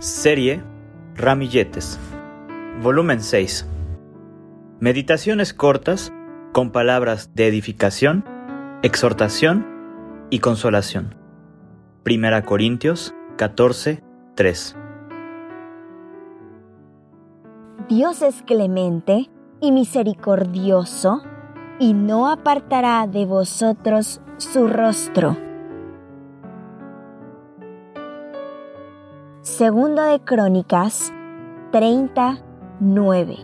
Serie Ramilletes. Volumen 6. Meditaciones cortas con palabras de edificación, exhortación y consolación. Primera Corintios 14, 3. Dios es clemente y misericordioso, y no apartará de vosotros su rostro. Segundo de Crónicas 39.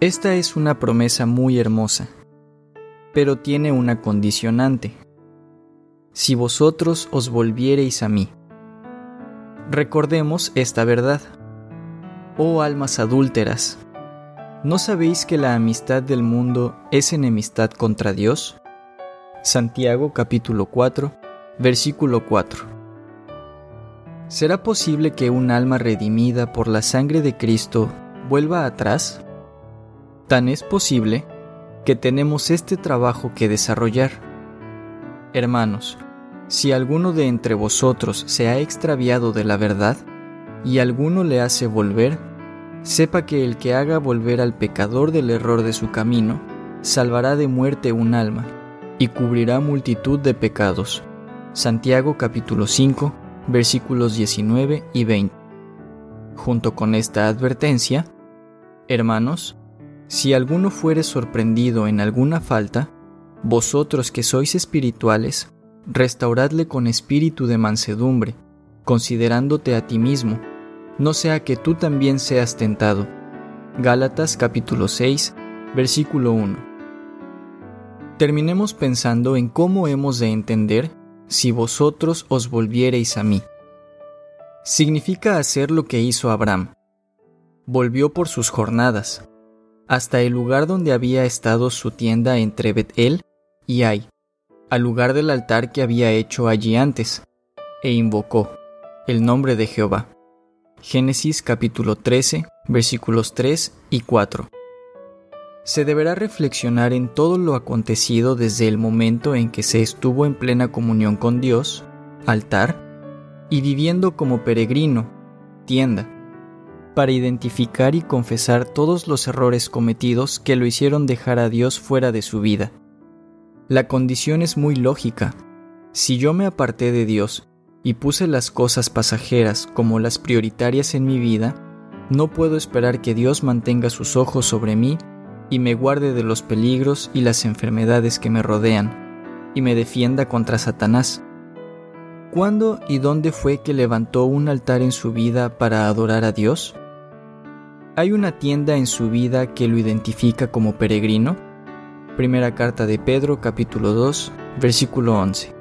Esta es una promesa muy hermosa, pero tiene una condicionante. Si vosotros os volviereis a mí. Recordemos esta verdad. Oh almas adúlteras, ¿no sabéis que la amistad del mundo es enemistad contra Dios? Santiago capítulo 4 Versículo 4. ¿Será posible que un alma redimida por la sangre de Cristo vuelva atrás? Tan es posible que tenemos este trabajo que desarrollar. Hermanos, si alguno de entre vosotros se ha extraviado de la verdad y alguno le hace volver, sepa que el que haga volver al pecador del error de su camino, salvará de muerte un alma y cubrirá multitud de pecados. Santiago capítulo 5 versículos 19 y 20. Junto con esta advertencia, hermanos, si alguno fuere sorprendido en alguna falta, vosotros que sois espirituales, restauradle con espíritu de mansedumbre, considerándote a ti mismo, no sea que tú también seas tentado. Gálatas capítulo 6, versículo 1. Terminemos pensando en cómo hemos de entender si vosotros os volviereis a mí. Significa hacer lo que hizo Abraham. Volvió por sus jornadas, hasta el lugar donde había estado su tienda entre Betel y Ai, al lugar del altar que había hecho allí antes, e invocó el nombre de Jehová. Génesis capítulo 13, versículos 3 y 4 se deberá reflexionar en todo lo acontecido desde el momento en que se estuvo en plena comunión con Dios, altar, y viviendo como peregrino, tienda, para identificar y confesar todos los errores cometidos que lo hicieron dejar a Dios fuera de su vida. La condición es muy lógica. Si yo me aparté de Dios y puse las cosas pasajeras como las prioritarias en mi vida, no puedo esperar que Dios mantenga sus ojos sobre mí y me guarde de los peligros y las enfermedades que me rodean, y me defienda contra Satanás. ¿Cuándo y dónde fue que levantó un altar en su vida para adorar a Dios? ¿Hay una tienda en su vida que lo identifica como peregrino? Primera carta de Pedro capítulo 2 versículo 11.